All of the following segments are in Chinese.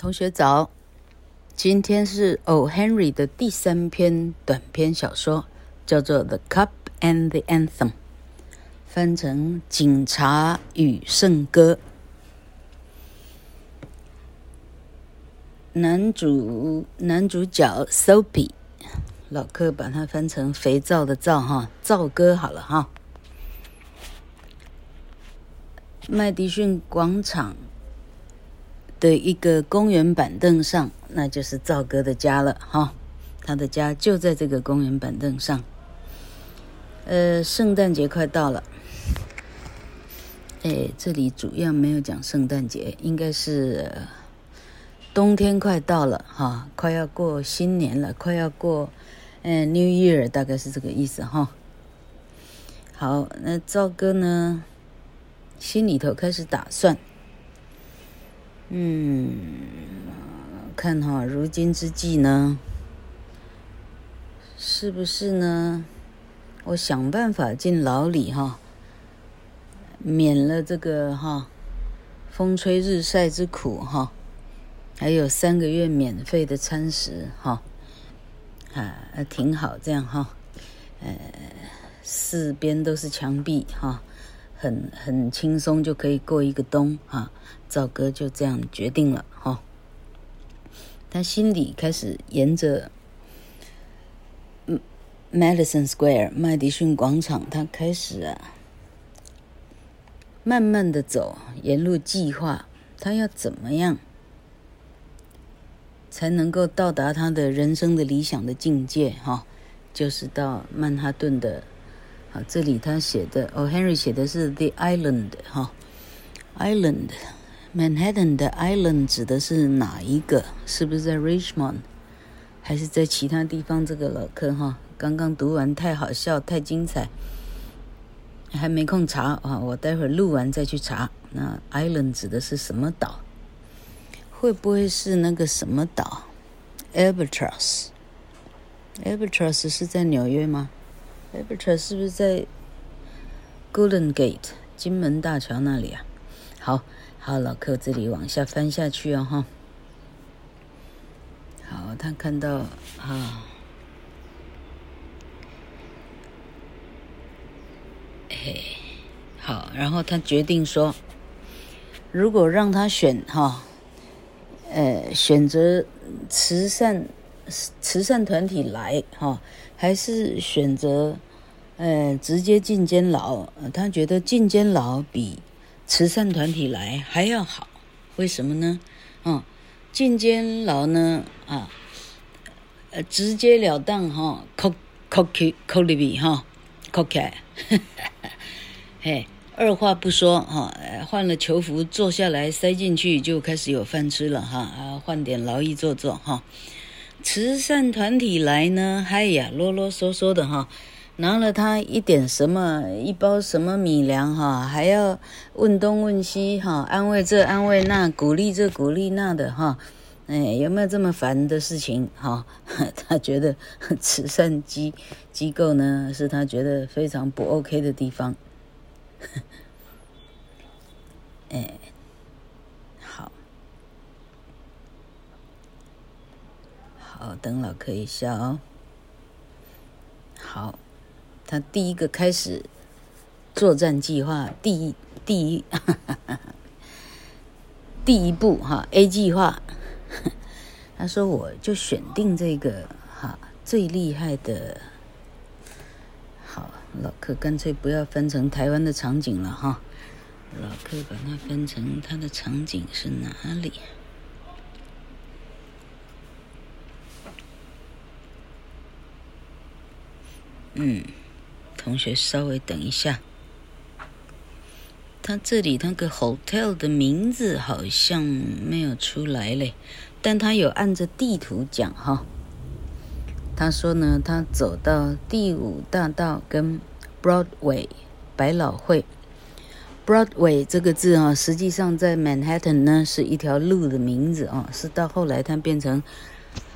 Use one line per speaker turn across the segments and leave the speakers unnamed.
同学早，今天是 O. Henry 的第三篇短篇小说，叫做《The Cup and the Anthem》，翻成《警察与圣歌》。男主男主角 Soapy，老柯把它翻成肥皂的皂哈，皂哥好了哈。麦迪逊广场。的一个公园板凳上，那就是赵哥的家了哈。他的家就在这个公园板凳上。呃，圣诞节快到了。哎，这里主要没有讲圣诞节，应该是冬天快到了哈，快要过新年了，快要过呃 New Year，大概是这个意思哈。好，那赵哥呢，心里头开始打算。嗯，看哈，如今之计呢，是不是呢？我想办法进牢里哈，免了这个哈风吹日晒之苦哈，还有三个月免费的餐食哈，啊，挺好这样哈，呃，四边都是墙壁哈。很很轻松就可以过一个冬哈，赵哥就这样决定了哈。他心里开始沿着嗯 Madison Square 麦迪逊广场，他开始啊，慢慢的走，沿路计划他要怎么样才能够到达他的人生的理想的境界哈，就是到曼哈顿的。好，这里他写的哦，Henry 写的是 The Island 哈，Island Manhattan 的 Island 指的是哪一个？是不是在 Richmond，还是在其他地方？这个老坑哈，刚刚读完太好笑，太精彩，还没空查啊，我待会儿录完再去查。那 Island 指的是什么岛？会不会是那个什么岛？Albatross，Albatross 是在纽约吗？Albatross 是不是在 Golden Gate 金门大桥那里啊？好，好，老柯这里往下翻下去啊，哈。好，他看到啊，嘿，好，然后他决定说，如果让他选哈，呃，选择慈善。慈善团体来哈，还是选择，呃，直接进监牢？他觉得进监牢比慈善团体来还要好，为什么呢？啊，进监牢呢啊，呃，直截了当哈，扣扣去扣里边哈，扣开，嘿，二话不说哈，换了囚服坐下来塞进去就开始有饭吃了哈，啊，换点劳役做做哈。慈善团体来呢，嗨呀，啰啰嗦嗦的哈，拿了他一点什么一包什么米粮哈，还要问东问西哈，安慰这安慰那，鼓励这鼓励那的哈，哎，有没有这么烦的事情哈？他觉得慈善机机构呢，是他觉得非常不 OK 的地方，哎。好，好等老客一下哦。好，他第一个开始作战计划，第一第一哈哈哈第一步哈 A 计划。他说：“我就选定这个哈最厉害的。”好，老客干脆不要分成台湾的场景了哈。老客把它分成它的场景是哪里？嗯，同学稍微等一下，他这里那个 hotel 的名字好像没有出来嘞，但他有按着地图讲哈。他说呢，他走到第五大道跟 Broadway 百老汇，Broadway 这个字啊，实际上在 Manhattan 呢是一条路的名字啊，是到后来它变成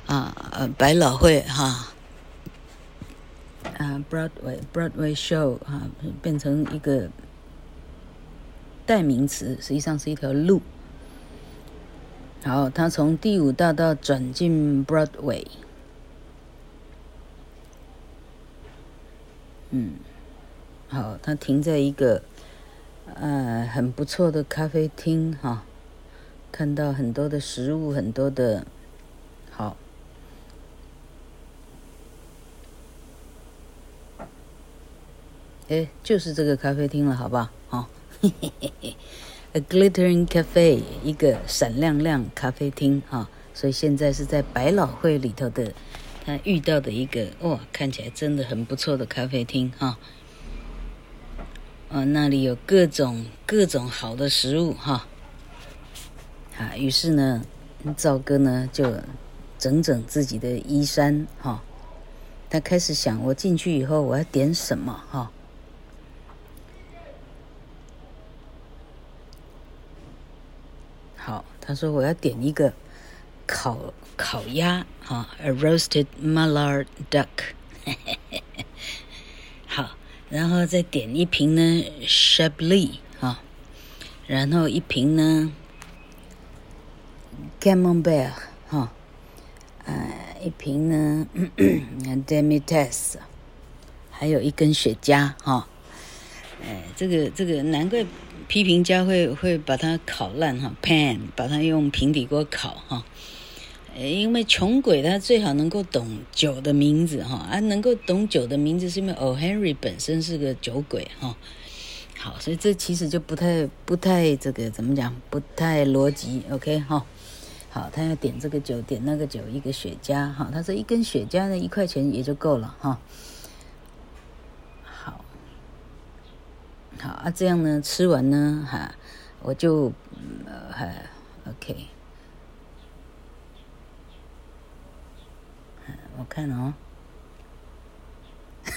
啊呃百老汇哈。啊，Broadway Broadway show 啊，变成一个代名词，实际上是一条路。好，他从第五大道转进 Broadway。嗯，好，他停在一个呃很不错的咖啡厅哈，看到很多的食物，很多的，好，哎，就是这个咖啡厅了，好不好？好，嘿嘿嘿。A glittering cafe，一个闪亮亮咖啡厅哈，所以现在是在百老汇里头的，他遇到的一个哇，看起来真的很不错的咖啡厅哈，啊，那里有各种各种好的食物哈，啊，于是呢，赵哥呢就整整自己的衣衫哈，他开始想，我进去以后我要点什么哈。他说我要点一个烤烤鸭啊，a roasted mallard duck。好，然后再点一瓶呢，Chablis 啊，然后一瓶呢，Camembert 哈，呃，一瓶呢，Demi-Tasse，还有一根雪茄哈，哎，这个这个难怪。批评家会会把它烤烂哈，pan 把它用平底锅烤哈，因为穷鬼他最好能够懂酒的名字哈，啊能够懂酒的名字是因为 O. Henry 本身是个酒鬼哈，好，所以这其实就不太不太这个怎么讲，不太逻辑，OK 哈，好，他要点这个酒，点那个酒，一个雪茄哈，他说一根雪茄呢一块钱也就够了哈。好啊，这样呢，吃完呢，哈，我就，呃，哈，OK，我看哦，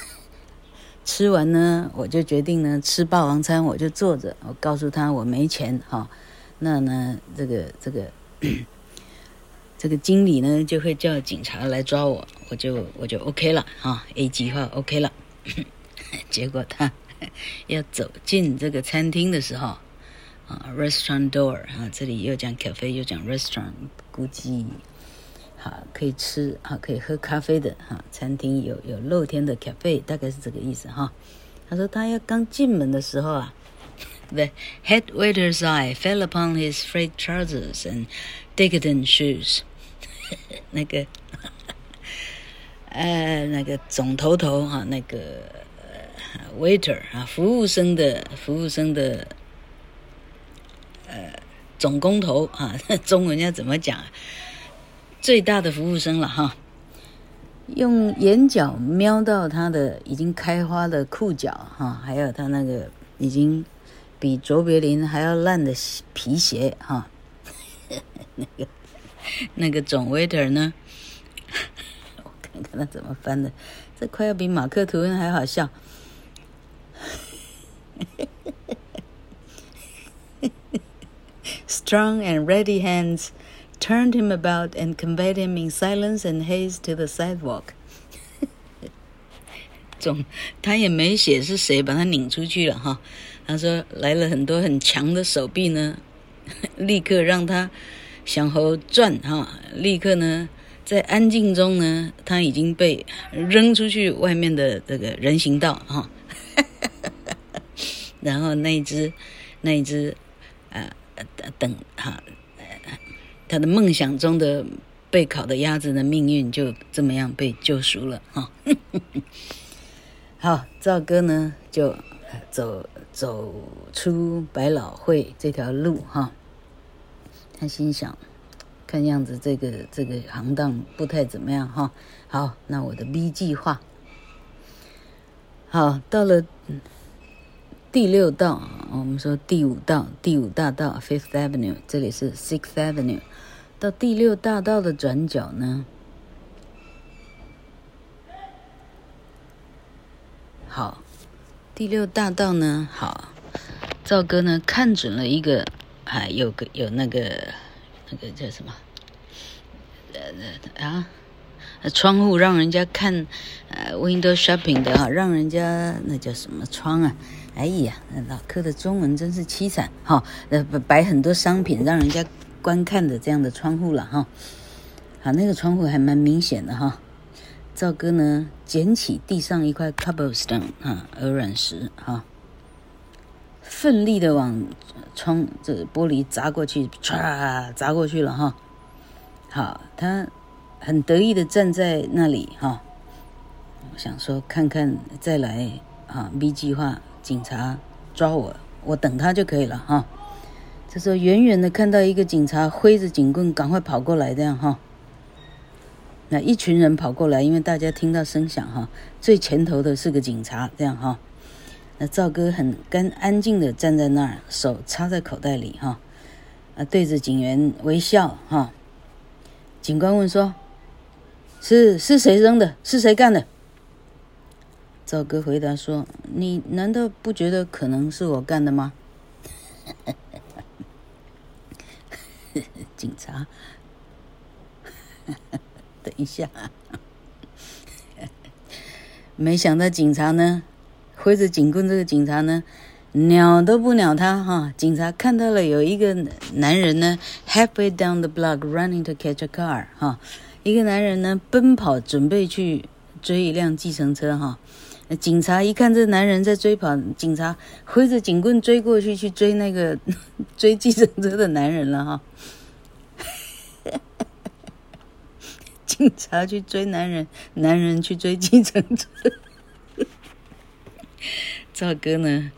吃完呢，我就决定呢，吃霸王餐，我就坐着，我告诉他我没钱，哈，那呢，这个这个 这个经理呢，就会叫警察来抓我，我就我就 OK 了，哈，A 计划 OK 了，结果他。要走进这个餐厅的时候，啊，restaurant door 啊，这里又讲 cafe 又讲 restaurant，估计好可以吃啊，可以喝咖啡的哈，餐厅有有露天的 cafe，大概是这个意思哈。他说他要刚进门的时候啊，the head waiter's eye fell upon his frayed trousers and decadent shoes，那个呃那个总头头哈那个。Waiter 啊，服务生的服务生的呃总工头啊，中文要怎么讲？最大的服务生了哈。用眼角瞄到他的已经开花的裤脚哈，还有他那个已经比卓别林还要烂的皮鞋哈。那个那个总 waiter 呢？我看看他怎么翻的，这快要比马克吐温还好笑。Strong and ready hands turned him about and conveyed him in silence and haste to the sidewalk. 总，他也没写是谁把他拧出去了哈。他说来了很多很强的手臂呢，立刻让他向后转哈，立刻呢在安静中呢，他已经被扔出去外面的这个人行道哈。然后那一只，那一只，呃，等哈，他的梦想中的被烤的鸭子的命运就这么样被救赎了哈。好，赵哥呢就走走出百老汇这条路哈，他心想，看样子这个这个行当不太怎么样哈。好，那我的 B 计划，好，到了。第六道，我们说第五道，第五大道 Fifth Avenue，这里是 Sixth Avenue。到第六大道的转角呢，好，第六大道呢，好，赵哥呢看准了一个，还有个有那个那个叫什么，呃啊。窗户让人家看，呃，window shopping 的哈，让人家那叫什么窗啊？哎呀，老柯的中文真是凄惨哈！呃，摆很多商品让人家观看的这样的窗户了哈。好，那个窗户还蛮明显的哈。赵哥呢，捡起地上一块 cobblestone 啊，鹅卵石哈，奋力的往窗这玻璃砸过去，唰砸过去了哈。好，他很得意的站在那里哈。我想说，看看再来啊，B 计划，警察抓我，我等他就可以了哈。这时候远远的看到一个警察挥着警棍，赶快跑过来，这样哈。那一群人跑过来，因为大家听到声响哈，最前头的是个警察，这样哈。那赵哥很干安静的站在那儿，手插在口袋里哈，啊，对着警员微笑哈。警官问说：“是是谁扔的？是谁干的？”赵哥回答说：“你难道不觉得可能是我干的吗？” 警察。等一下，没想到警察呢，挥着警棍，这个警察呢，鸟都不鸟他哈。警察看到了有一个男人呢，halfway down the block running to catch a car 哈，一个男人呢奔跑准备去追一辆计程车哈。警察一看这男人在追跑，警察挥着警棍追过去去追那个 追计程车的男人了哈。警察去追男人，男人去追计程车。赵哥呢，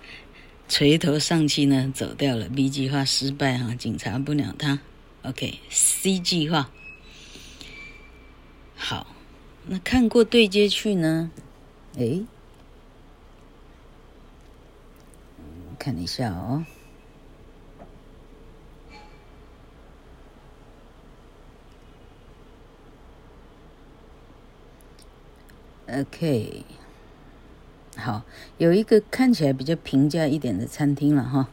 垂头丧气呢，走掉了。B 计划失败哈，警察不鸟他。OK，C、计划好。那看过对接去呢？诶，看一下哦。OK，好，有一个看起来比较平价一点的餐厅了哈。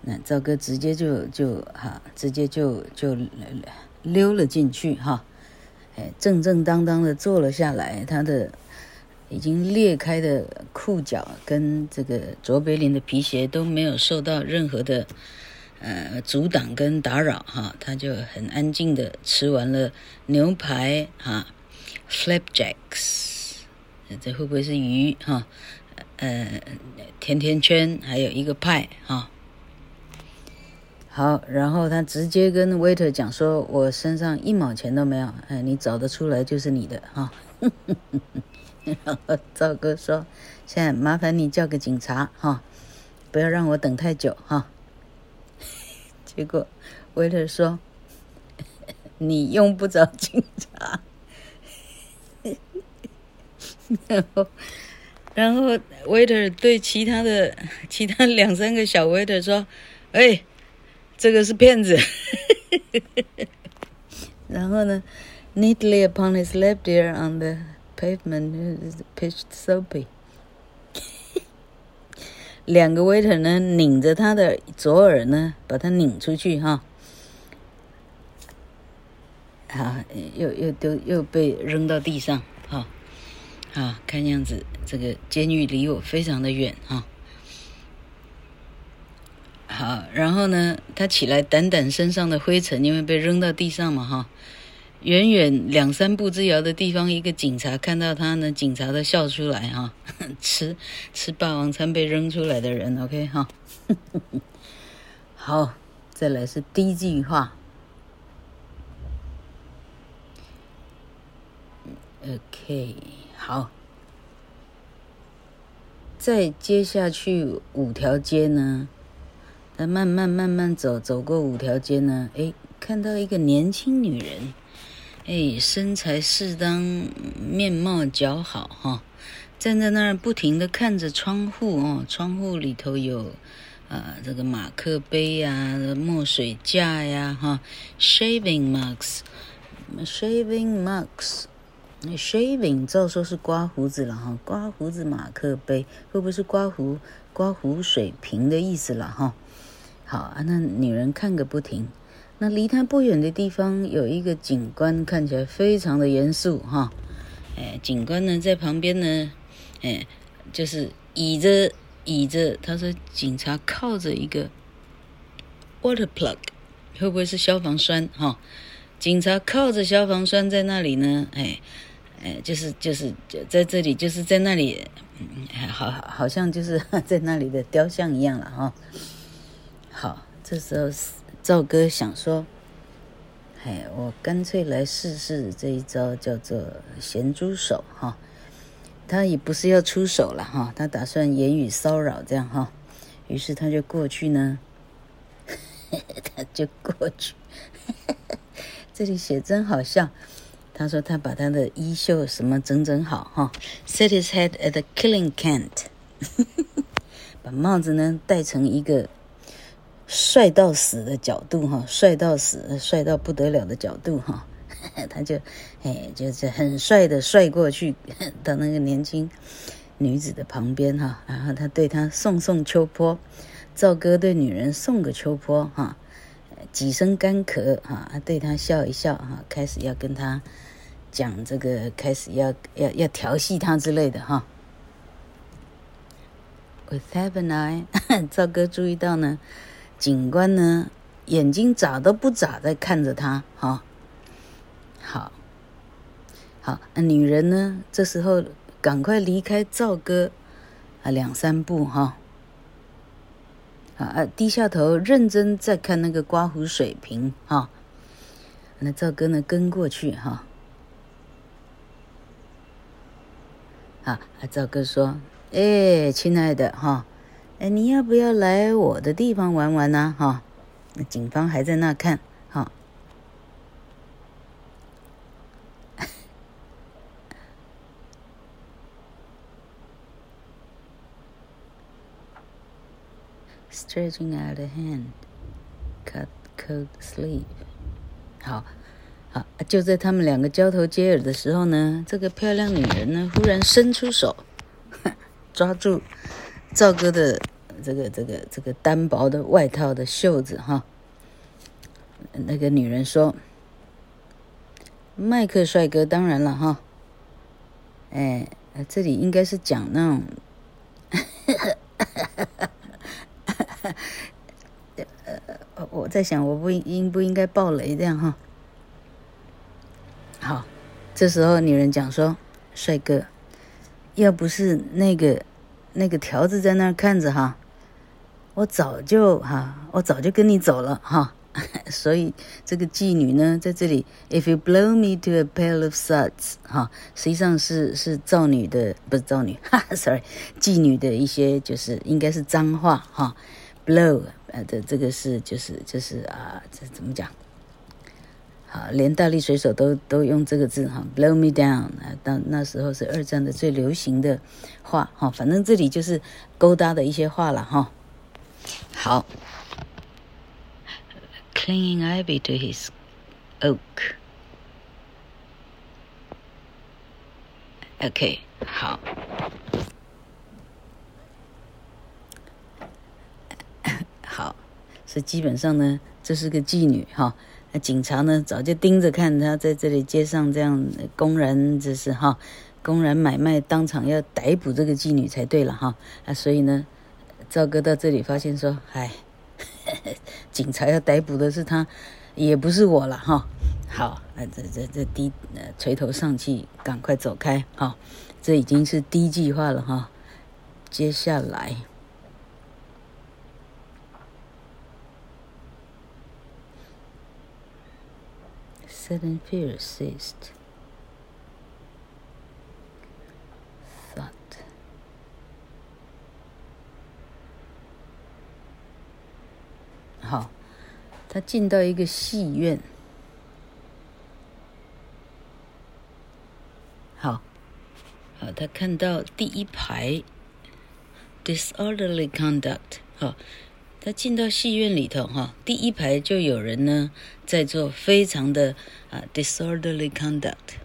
那赵哥直接就就哈，直接就就溜了进去哈。哎，正正当当的坐了下来，他的已经裂开的裤脚跟这个卓别林的皮鞋都没有受到任何的呃阻挡跟打扰哈，他就很安静的吃完了牛排哈，flapjacks。这会不会是鱼哈？呃，甜甜圈，还有一个派哈。好，然后他直接跟 waiter 讲说：“我身上一毛钱都没有，哎，你找得出来就是你的哈。”然后赵哥说：“现在麻烦你叫个警察哈，不要让我等太久哈。”结果 waiter 说：“ 你用不着警察。”然后，然后 waiter 对其他的其他两三个小 waiter 说：“哎，这个是骗子。”然后呢，neatly upon his left ear on the pavement pitched soapy。两个 waiter 呢，拧着他的左耳呢，把他拧出去哈。啊，又又丢又被扔到地上哈。啊，看样子这个监狱离我非常的远哈。好，然后呢，他起来掸掸身上的灰尘，因为被扔到地上嘛哈。远远两三步之遥的地方，一个警察看到他呢，警察都笑出来哈。吃吃霸王餐被扔出来的人，OK 哈。好，再来是 D 计划。OK。好，再接下去五条街呢，那慢慢慢慢走，走过五条街呢，哎，看到一个年轻女人，哎，身材适当，面貌姣好哈，站在那儿不停地看着窗户哦，窗户里头有啊这个马克杯呀、墨水架呀哈，shaving mugs，shaving mugs，shaving 照说是刮胡子了哈，刮胡子马克杯会不会是刮胡刮胡水瓶的意思了哈？好啊，那女人看个不停。那离她不远的地方有一个警官，看起来非常的严肃哈。哎，警官呢在旁边呢，哎，就是倚着倚着，他说警察靠着一个 water plug 会不会是消防栓？哈，警察靠着消防栓在那里呢？哎，哎，就是就是在这里，就是在那里，嗯，好好好像就是 在那里的雕像一样了哈。好，这时候赵哥想说，哎，我干脆来试试这一招，叫做咸猪手哈。他也不是要出手了哈，他打算言语骚扰这样哈。于是他就过去呢。他就过去，这里写真好笑。他说他把他的衣袖什么整整好哈，set his head at the killing cant，把帽子呢戴成一个帅到死的角度哈，帅到死，帅到不得了的角度哈。他就哎，就是很帅的帅过去到那个年轻女子的旁边哈，然后他对她送送秋波。赵哥对女人送个秋波哈，几声干咳哈，对她笑一笑哈，开始要跟她讲这个，开始要要要调戏她之类的哈。With that an eye，赵哥注意到呢，警官呢眼睛眨都不眨在看着他哈。好，好，那女人呢这时候赶快离开赵哥啊两三步哈。啊，低下头认真在看那个刮胡水瓶哈。那赵哥呢跟过去哈。啊，赵哥说：“哎，亲爱的哈，哎，你要不要来我的地方玩玩呢？哈，那警方还在那看哈。” Stretching out a hand, cut coat sleeve。好，好，就在他们两个交头接耳的时候呢，这个漂亮女人呢，忽然伸出手，抓住赵哥的这个这个这个单薄的外套的袖子哈。那个女人说：“麦克帅哥，当然了哈。哎，这里应该是讲那种。”呃，我在想，我不应不应该爆雷这样哈。好，这时候女人讲说：“帅哥，要不是那个那个条子在那儿看着哈，我早就哈，我早就跟你走了哈。所以这个妓女呢，在这里，If you blow me to a pail of suds，哈，实际上是是造女的，不是造女，哈，sorry，妓女的一些就是应该是脏话哈。” blow，呃，这这个是就是就是啊，这怎么讲？好，连大力水手都都用这个字哈，blow me down 啊，当那时候是二战的最流行的话哈，反正这里就是勾搭的一些话了哈。好，clinging ivy to his oak。OK，好。好，所以基本上呢，这是个妓女哈。那警察呢，早就盯着看她在这里街上这样公然，这是哈，公然买卖，当场要逮捕这个妓女才对了哈。啊，所以呢，赵哥到这里发现说，哎，警察要逮捕的是他，也不是我了哈。好，啊，这这这低呃垂头丧气，赶快走开哈。这已经是低计划了哈。接下来。Sudden fear ceased. Thought. 好，他进到一个戏院。好，好，他看到第一排 disorderly conduct。好。他进到戏院里头，哈，第一排就有人呢在做非常的啊 disorderly conduct，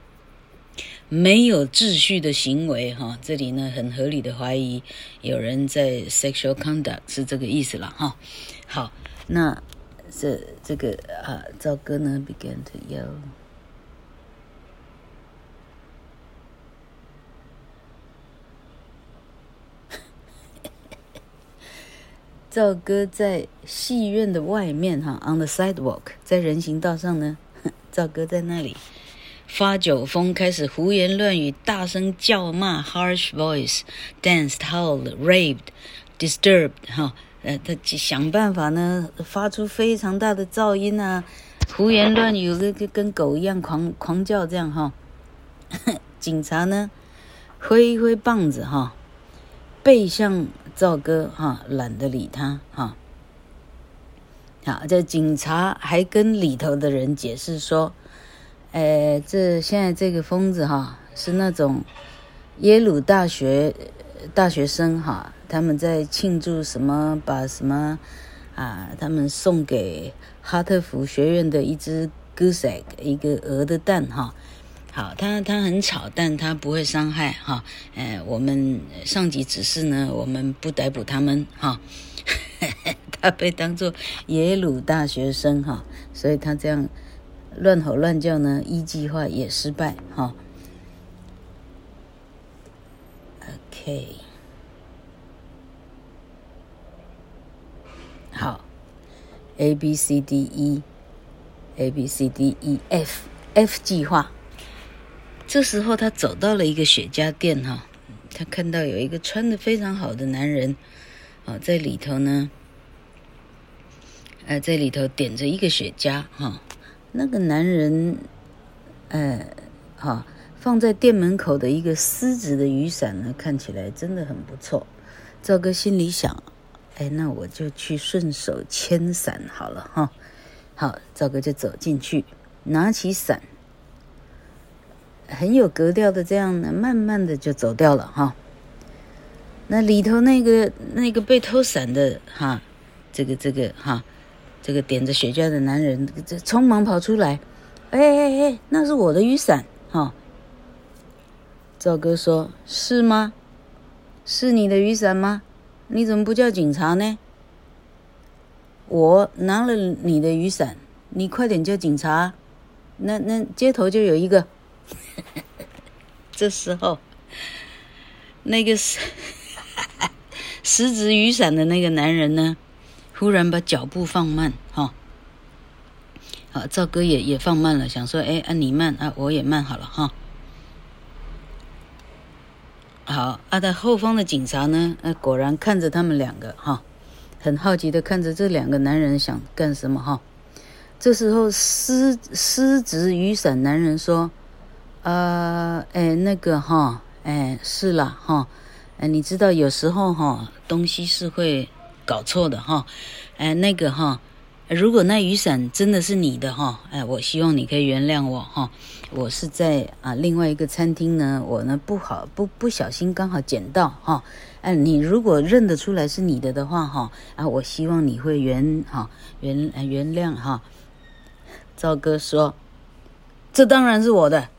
没有秩序的行为，哈，这里呢很合理的怀疑有人在 sexual conduct 是这个意思了，哈。好，那这这个啊，赵哥呢 began to yell。赵哥在戏院的外面哈，on the sidewalk，在人行道上呢，赵哥在那里发酒疯，开始胡言乱语，大声叫骂，harsh voice，danced, howled, raved, disturbed，哈，呃，他想办法呢，发出非常大的噪音啊，胡言乱语，跟跟狗一样狂狂叫这样哈。警察呢，挥一挥棒子哈，背向赵哥哈，懒得理他哈。好，这警察还跟里头的人解释说。呃，这现在这个疯子哈，是那种耶鲁大学大学生哈，他们在庆祝什么？把什么啊？他们送给哈特福学院的一只 goose egg，一个鹅的蛋哈。好，他他很吵，但他不会伤害哈。哎，我们上级指示呢，我们不逮捕他们哈。他被当作耶鲁大学生哈，所以他这样。乱吼乱叫呢，一计划也失败哈。OK，好，A B C D E，A B C D E F，F 计划。这时候他走到了一个雪茄店哈，他看到有一个穿得非常好的男人啊，在里头呢，呃，在里头点着一个雪茄哈。那个男人，呃，哈，放在店门口的一个丝质的雨伞呢，看起来真的很不错。赵哥心里想，哎，那我就去顺手牵伞好了哈。好，赵哥就走进去，拿起伞，很有格调的这样呢，慢慢的就走掉了哈。那里头那个那个被偷伞的哈，这个这个哈。这个点着雪茄的男人，这匆忙跑出来，哎哎哎，那是我的雨伞哈。赵哥说：“是吗？是你的雨伞吗？你怎么不叫警察呢？我拿了你的雨伞，你快点叫警察。那那街头就有一个。这时候，那个是 十指雨伞的那个男人呢？”忽然把脚步放慢，哈，好，赵哥也也放慢了，想说，哎，啊你慢啊，我也慢好了，哈。好，啊，在后方的警察呢，呃，果然看着他们两个，哈，很好奇的看着这两个男人想干什么，哈。这时候，失失职雨伞男人说，呃，哎，那个，哈，哎，是啦，哈，哎，你知道有时候，哈，东西是会。搞错的哈，哎，那个哈，如果那雨伞真的是你的哈，哎，我希望你可以原谅我哈，我是在啊另外一个餐厅呢，我呢不好不不小心刚好捡到哈，哎，你如果认得出来是你的的话哈，啊，我希望你会原哈原原谅哈。赵哥说，这当然是我的，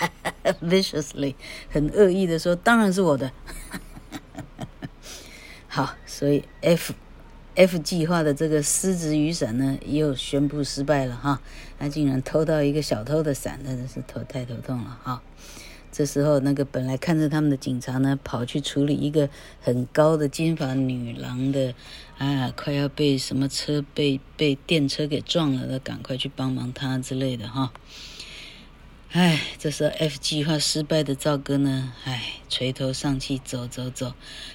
viciously 很恶意的说，当然是我的。好，所以 F F 计划的这个狮子雨伞呢，又宣布失败了哈。他竟然偷到一个小偷的伞，真的是头太头痛了哈。这时候，那个本来看着他们的警察呢，跑去处理一个很高的金发女郎的啊，快要被什么车被被电车给撞了的，赶快去帮忙他之类的哈。唉，这时候 F 计划失败的赵哥呢，唉，垂头丧气，走走走，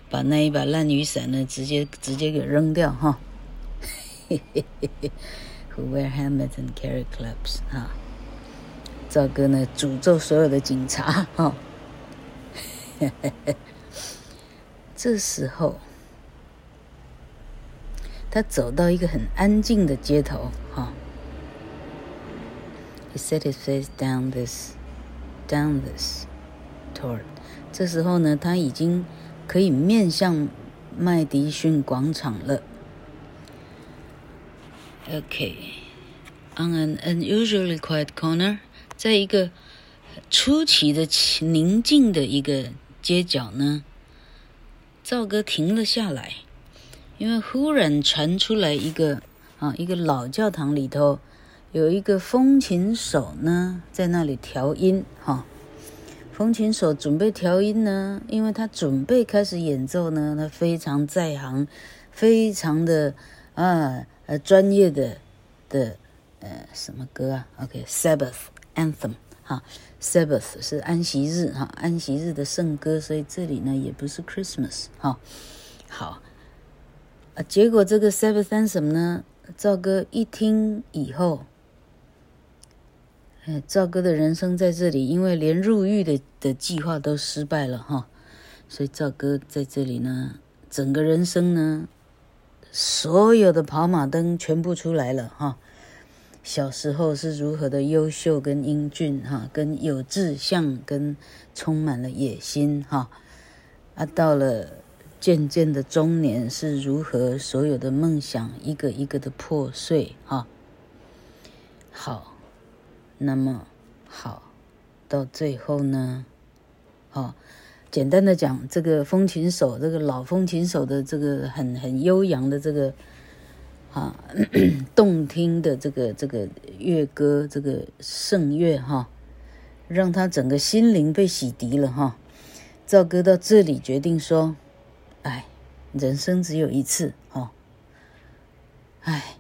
把那一把烂雨伞呢，直接直接给扔掉哈。Who wear helmets and carry clubs 哈。赵哥呢，诅咒所有的警察哈。嘿嘿嘿，这时候，他走到一个很安静的街头哈。He set his face down this, down this, toward。这时候呢，他已经可以面向麦迪逊广场了。Okay, on an unusually quiet corner，在一个出奇的宁静的一个街角呢，赵哥停了下来，因为忽然传出来一个啊，一个老教堂里头。有一个风琴手呢，在那里调音哈。风琴手准备调音呢，因为他准备开始演奏呢，他非常在行，非常的啊呃专业的的呃什么歌啊？OK，Sabbath Anthem 哈，Sabbath 是安息日哈，安息日的圣歌，所以这里呢也不是 Christmas 哈。好啊，结果这个 Sabbath Anthem 呢，赵哥一听以后。赵哥的人生在这里，因为连入狱的的计划都失败了哈，所以赵哥在这里呢，整个人生呢，所有的跑马灯全部出来了哈。小时候是如何的优秀跟英俊哈，跟有志向跟充满了野心哈，啊，到了渐渐的中年是如何所有的梦想一个一个的破碎哈，好。那么好，到最后呢，哦，简单的讲，这个风琴手，这个老风琴手的这个很很悠扬的这个啊，动听的这个这个乐歌，这个圣乐哈，让他整个心灵被洗涤了哈。赵哥到这里决定说，哎，人生只有一次哦，哎，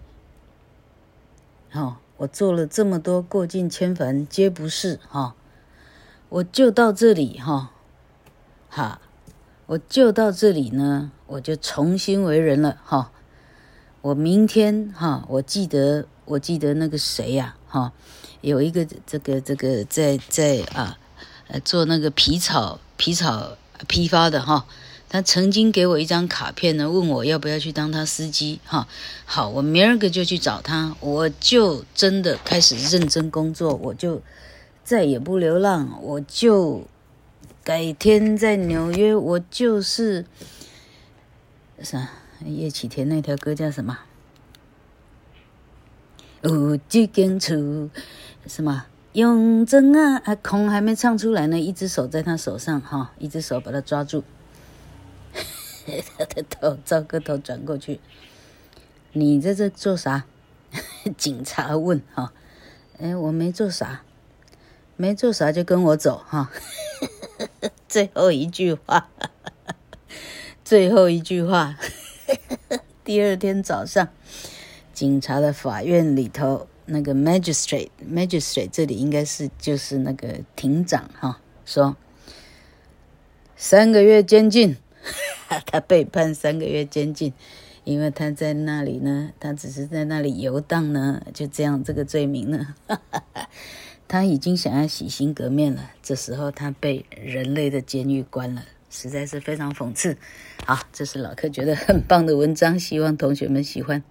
好。我做了这么多，过尽千帆皆不是哈，我就到这里哈，哈，我就到这里呢，我就重新为人了哈。我明天哈，我记得我记得那个谁呀哈，有一个这个这个在在啊，做那个皮草皮草批发的哈。他曾经给我一张卡片呢，问我要不要去当他司机哈。好，我明儿个就去找他，我就真的开始认真工作，我就再也不流浪，我就改天在纽约，我就是啥叶启田那条歌叫什么？有几间厝什么？永贞啊，啊空还没唱出来呢，一只手在他手上哈，一只手把他抓住。他的头，赵哥头转过去，你在这做啥？警察问哈，哎，我没做啥，没做啥就跟我走哈。最后一句话，最后一句话。第二天早上，警察的法院里头，那个 magistrate，magistrate 这里应该是就是那个庭长哈，说三个月监禁。他被判三个月监禁，因为他在那里呢，他只是在那里游荡呢，就这样这个罪名呢，他已经想要洗心革面了。这时候他被人类的监狱关了，实在是非常讽刺。好，这是老柯觉得很棒的文章，希望同学们喜欢。